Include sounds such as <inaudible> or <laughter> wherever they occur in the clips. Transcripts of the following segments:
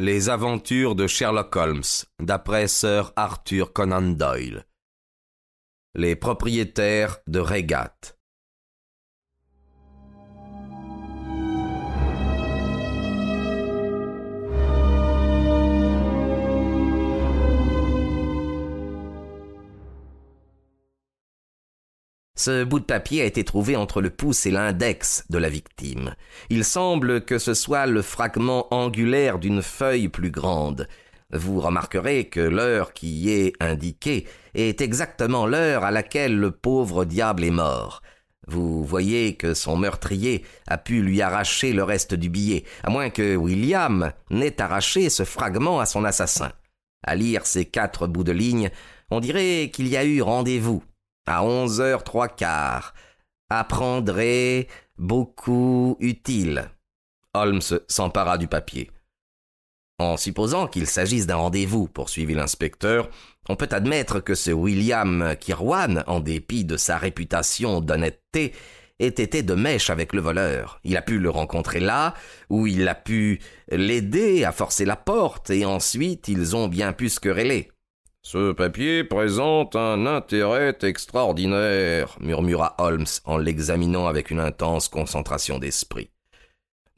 Les aventures de Sherlock Holmes, d'après Sir Arthur Conan Doyle. Les propriétaires de Regat. Ce bout de papier a été trouvé entre le pouce et l'index de la victime. Il semble que ce soit le fragment angulaire d'une feuille plus grande. Vous remarquerez que l'heure qui y est indiquée est exactement l'heure à laquelle le pauvre diable est mort. Vous voyez que son meurtrier a pu lui arracher le reste du billet, à moins que William n'ait arraché ce fragment à son assassin. À lire ces quatre bouts de ligne, on dirait qu'il y a eu rendez-vous à onze heures trois quarts. Apprendrez beaucoup utile. Holmes s'empara du papier. En supposant qu'il s'agisse d'un rendez-vous, poursuivit l'inspecteur, on peut admettre que ce William Kirwan, en dépit de sa réputation d'honnêteté, ait été de mèche avec le voleur. Il a pu le rencontrer là, où il a pu l'aider à forcer la porte, et ensuite ils ont bien pu se quereller. Ce papier présente un intérêt extraordinaire, murmura Holmes en l'examinant avec une intense concentration d'esprit.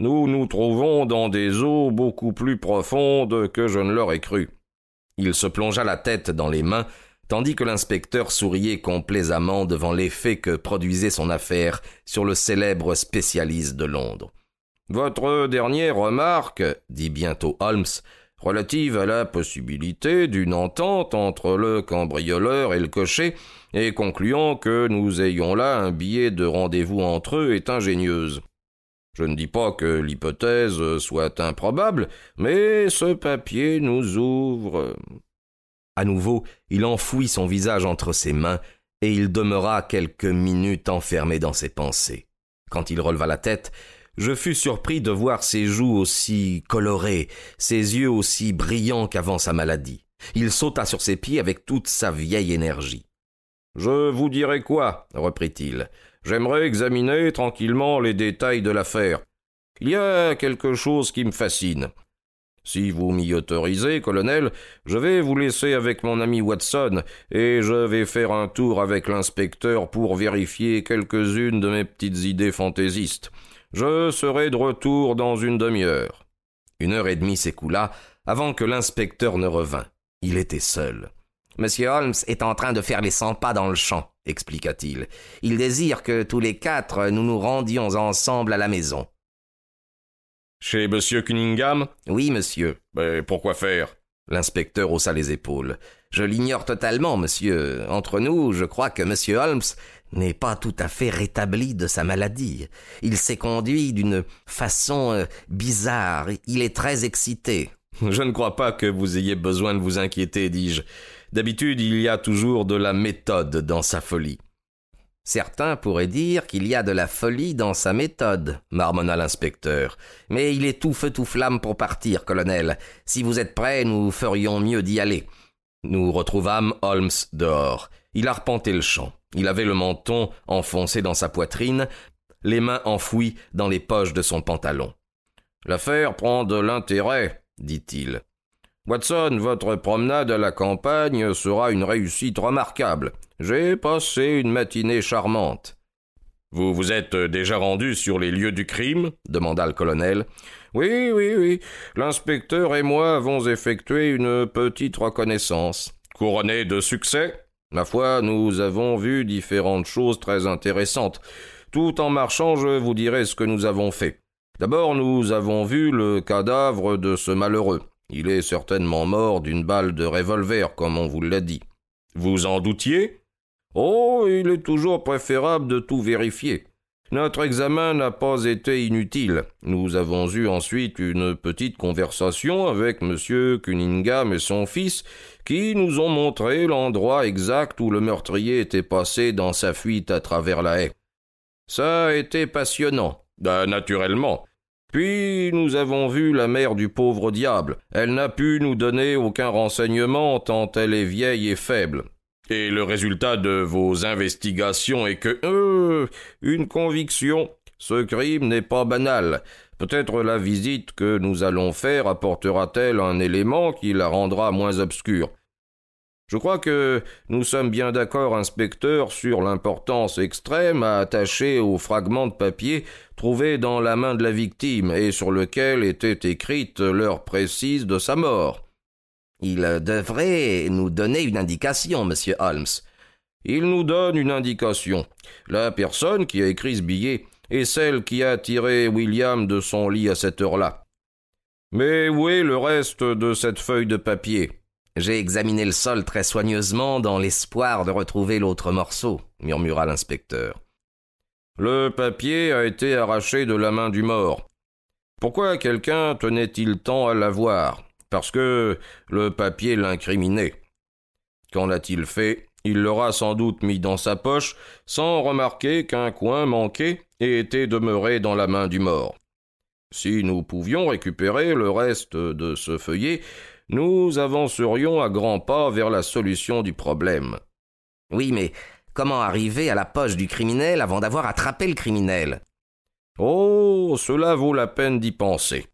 Nous nous trouvons dans des eaux beaucoup plus profondes que je ne l'aurais cru. Il se plongea la tête dans les mains, tandis que l'inspecteur souriait complaisamment devant l'effet que produisait son affaire sur le célèbre spécialiste de Londres. Votre dernière remarque, dit bientôt Holmes, relative à la possibilité d'une entente entre le cambrioleur et le cocher, et concluant que nous ayons là un billet de rendez-vous entre eux est ingénieuse. Je ne dis pas que l'hypothèse soit improbable, mais ce papier nous ouvre. À nouveau, il enfouit son visage entre ses mains, et il demeura quelques minutes enfermé dans ses pensées. Quand il releva la tête, je fus surpris de voir ses joues aussi colorées, ses yeux aussi brillants qu'avant sa maladie. Il sauta sur ses pieds avec toute sa vieille énergie. Je vous dirai quoi? reprit-il. J'aimerais examiner tranquillement les détails de l'affaire. Il y a quelque chose qui me fascine. Si vous m'y autorisez, colonel, je vais vous laisser avec mon ami Watson, et je vais faire un tour avec l'inspecteur pour vérifier quelques-unes de mes petites idées fantaisistes. Je serai de retour dans une demi-heure. Une heure et demie s'écoula avant que l'inspecteur ne revint. Il était seul. Monsieur Holmes est en train de faire les cent pas dans le champ, expliqua-t-il. Il désire que tous les quatre nous nous rendions ensemble à la maison. Chez monsieur Cunningham? Oui, monsieur. Mais pourquoi faire? L'inspecteur haussa les épaules. Je l'ignore totalement, monsieur. Entre nous, je crois que monsieur Holmes n'est pas tout à fait rétabli de sa maladie. Il s'est conduit d'une façon euh, bizarre. Il est très excité. <laughs> Je ne crois pas que vous ayez besoin de vous inquiéter, dis-je. D'habitude, il y a toujours de la méthode dans sa folie. Certains pourraient dire qu'il y a de la folie dans sa méthode, marmonna l'inspecteur. Mais il est tout feu tout flamme pour partir, colonel. Si vous êtes prêt, nous ferions mieux d'y aller. Nous retrouvâmes Holmes dehors. Il arpentait le champ. Il avait le menton enfoncé dans sa poitrine, les mains enfouies dans les poches de son pantalon. L'affaire prend de l'intérêt, dit-il. Watson, votre promenade à la campagne sera une réussite remarquable. J'ai passé une matinée charmante. Vous vous êtes déjà rendu sur les lieux du crime demanda le colonel. Oui, oui, oui. L'inspecteur et moi avons effectué une petite reconnaissance. Couronné de succès Ma foi, nous avons vu différentes choses très intéressantes. Tout en marchant, je vous dirai ce que nous avons fait. D'abord, nous avons vu le cadavre de ce malheureux. Il est certainement mort d'une balle de revolver, comme on vous l'a dit. Vous en doutiez? Oh, il est toujours préférable de tout vérifier. Notre examen n'a pas été inutile. Nous avons eu ensuite une petite conversation avec M. Cunningham et son fils, qui nous ont montré l'endroit exact où le meurtrier était passé dans sa fuite à travers la haie. Ça a été passionnant. Ben, naturellement. Puis nous avons vu la mère du pauvre diable. Elle n'a pu nous donner aucun renseignement tant elle est vieille et faible. Et le résultat de vos investigations est que... Euh, une conviction. Ce crime n'est pas banal. Peut-être la visite que nous allons faire apportera-t-elle un élément qui la rendra moins obscure. Je crois que nous sommes bien d'accord, inspecteur, sur l'importance extrême à attacher au fragment de papier trouvé dans la main de la victime et sur lequel était écrite l'heure précise de sa mort. Il devrait nous donner une indication, monsieur Holmes. Il nous donne une indication. La personne qui a écrit ce billet est celle qui a tiré William de son lit à cette heure-là. Mais où est le reste de cette feuille de papier? J'ai examiné le sol très soigneusement dans l'espoir de retrouver l'autre morceau, murmura l'inspecteur. Le papier a été arraché de la main du mort. Pourquoi quelqu'un tenait-il tant à l'avoir? Parce que le papier l'incriminait. Qu'en a-t-il fait? Il l'aura sans doute mis dans sa poche, sans remarquer qu'un coin manquait et était demeuré dans la main du mort. Si nous pouvions récupérer le reste de ce feuillet, nous avancerions à grands pas vers la solution du problème. Oui, mais comment arriver à la poche du criminel avant d'avoir attrapé le criminel? Oh, cela vaut la peine d'y penser.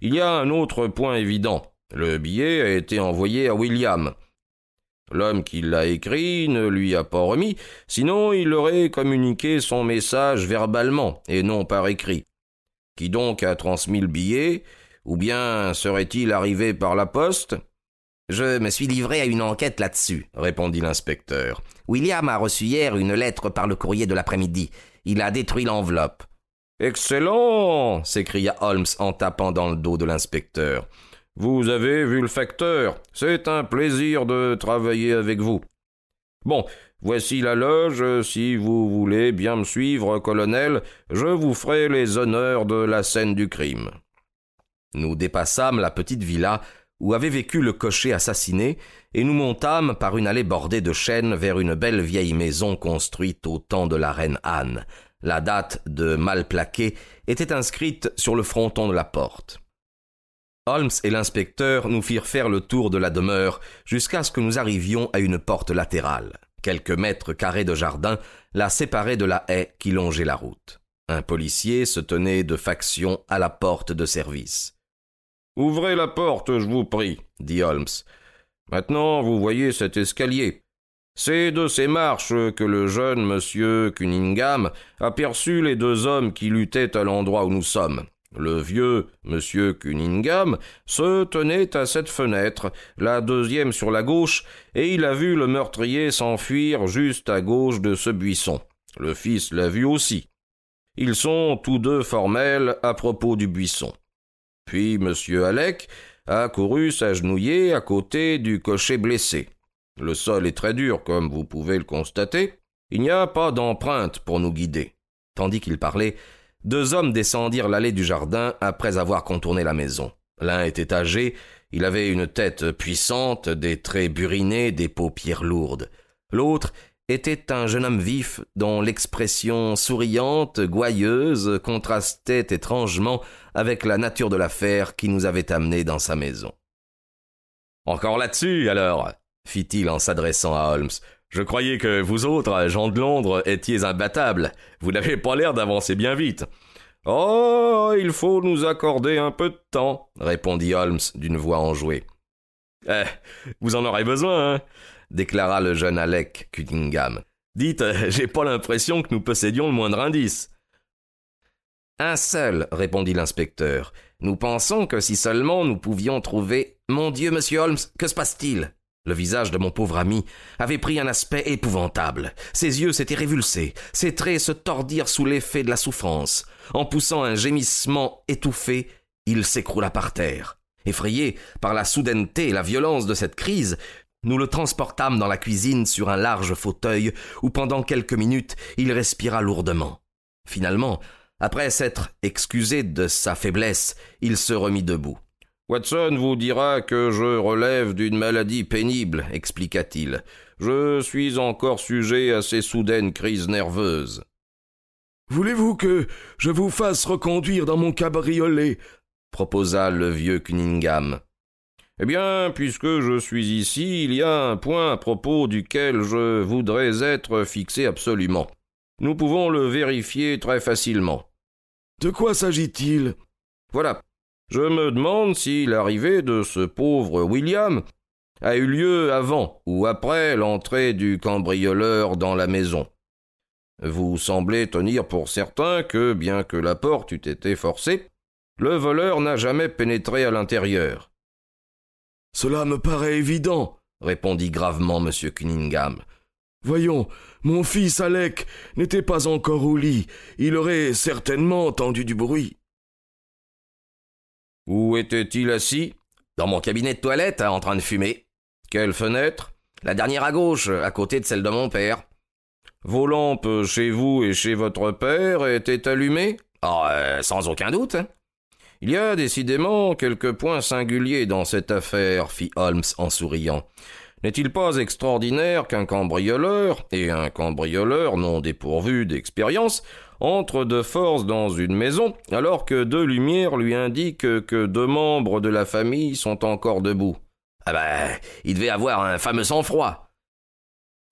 Il y a un autre point évident. Le billet a été envoyé à William. L'homme qui l'a écrit ne lui a pas remis, sinon il aurait communiqué son message verbalement et non par écrit. Qui donc a transmis le billet? Ou bien serait-il arrivé par la poste? Je me suis livré à une enquête là-dessus, répondit l'inspecteur. William a reçu hier une lettre par le courrier de l'après-midi. Il a détruit l'enveloppe. Excellent s'écria Holmes en tapant dans le dos de l'inspecteur. Vous avez vu le facteur. C'est un plaisir de travailler avec vous. Bon, voici la loge. Si vous voulez bien me suivre, colonel, je vous ferai les honneurs de la scène du crime. Nous dépassâmes la petite villa où avait vécu le cocher assassiné, et nous montâmes par une allée bordée de chênes vers une belle vieille maison construite au temps de la reine Anne. La date de Malplaquet était inscrite sur le fronton de la porte. Holmes et l'inspecteur nous firent faire le tour de la demeure jusqu'à ce que nous arrivions à une porte latérale. Quelques mètres carrés de jardin la séparaient de la haie qui longeait la route. Un policier se tenait de faction à la porte de service. Ouvrez la porte, je vous prie, dit Holmes. Maintenant, vous voyez cet escalier. C'est de ces marches que le jeune monsieur Cunningham aperçut les deux hommes qui luttaient à l'endroit où nous sommes. Le vieux monsieur Cunningham se tenait à cette fenêtre, la deuxième sur la gauche, et il a vu le meurtrier s'enfuir juste à gauche de ce buisson. Le fils l'a vu aussi. Ils sont tous deux formels à propos du buisson. Puis monsieur Alec a couru s'agenouiller à côté du cocher blessé. Le sol est très dur, comme vous pouvez le constater. Il n'y a pas d'empreinte pour nous guider. Tandis qu'il parlait, deux hommes descendirent l'allée du jardin après avoir contourné la maison. L'un était âgé, il avait une tête puissante, des traits burinés, des paupières lourdes. L'autre était un jeune homme vif, dont l'expression souriante, gouailleuse, contrastait étrangement avec la nature de l'affaire qui nous avait amenés dans sa maison. Encore là-dessus, alors fit-il en s'adressant à Holmes. Je croyais que vous autres, gens de Londres, étiez imbattables. Vous n'avez pas l'air d'avancer bien vite. Oh, il faut nous accorder un peu de temps, répondit Holmes d'une voix enjouée. Eh, vous en aurez besoin, hein déclara le jeune Alec Cunningham. Dites, j'ai pas l'impression que nous possédions le moindre indice. Un seul, répondit l'inspecteur. Nous pensons que si seulement nous pouvions trouver. Mon Dieu, monsieur Holmes, que se passe-t-il? Le visage de mon pauvre ami avait pris un aspect épouvantable. Ses yeux s'étaient révulsés, ses traits se tordirent sous l'effet de la souffrance. En poussant un gémissement étouffé, il s'écroula par terre. Effrayé par la soudaineté et la violence de cette crise, nous le transportâmes dans la cuisine sur un large fauteuil où pendant quelques minutes il respira lourdement. Finalement, après s'être excusé de sa faiblesse, il se remit debout. Watson vous dira que je relève d'une maladie pénible, expliqua-t-il. Je suis encore sujet à ces soudaines crises nerveuses. Voulez-vous que je vous fasse reconduire dans mon cabriolet proposa le vieux Cunningham. Eh bien, puisque je suis ici, il y a un point à propos duquel je voudrais être fixé absolument. Nous pouvons le vérifier très facilement. De quoi s'agit-il? Voilà. Je me demande si l'arrivée de ce pauvre William a eu lieu avant ou après l'entrée du cambrioleur dans la maison. Vous semblez tenir pour certain que, bien que la porte eût été forcée, le voleur n'a jamais pénétré à l'intérieur. Cela me paraît évident, répondit gravement M. Cunningham. Voyons, mon fils Alec n'était pas encore au lit. Il aurait certainement entendu du bruit. Où était-il assis? Dans mon cabinet de toilette, en train de fumer. Quelle fenêtre? La dernière à gauche, à côté de celle de mon père. Vos lampes chez vous et chez votre père étaient allumées? Oh, euh, sans aucun doute. Il y a décidément quelques points singuliers dans cette affaire, fit Holmes en souriant. N'est-il pas extraordinaire qu'un cambrioleur, et un cambrioleur non dépourvu d'expérience, entre de force dans une maison, alors que deux lumières lui indiquent que deux membres de la famille sont encore debout? Ah ben, il devait avoir un fameux sang-froid.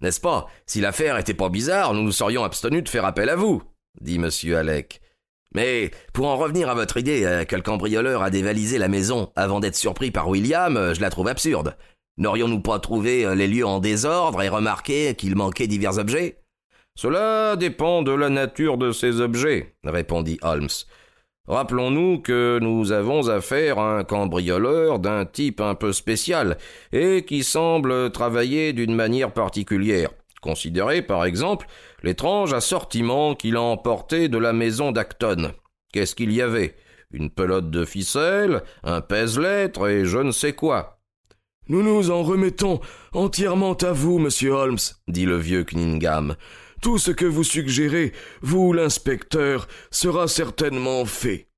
N'est-ce pas? Si l'affaire était pas bizarre, nous nous serions abstenus de faire appel à vous, dit M. Alec. Mais pour en revenir à votre idée euh, que le cambrioleur a dévalisé la maison avant d'être surpris par William, euh, je la trouve absurde. N'aurions-nous pas trouvé euh, les lieux en désordre et remarqué qu'il manquait divers objets? Cela dépend de la nature de ces objets, répondit Holmes. Rappelons-nous que nous avons affaire à un cambrioleur d'un type un peu spécial et qui semble travailler d'une manière particulière. Considérez par exemple l'étrange assortiment qu'il a emporté de la maison d'Acton. Qu'est-ce qu'il y avait? Une pelote de ficelle, un pèse-lettres et je ne sais quoi. Nous nous en remettons entièrement à vous, monsieur Holmes, dit le vieux Cunningham. Tout ce que vous suggérez, vous l'inspecteur, sera certainement fait.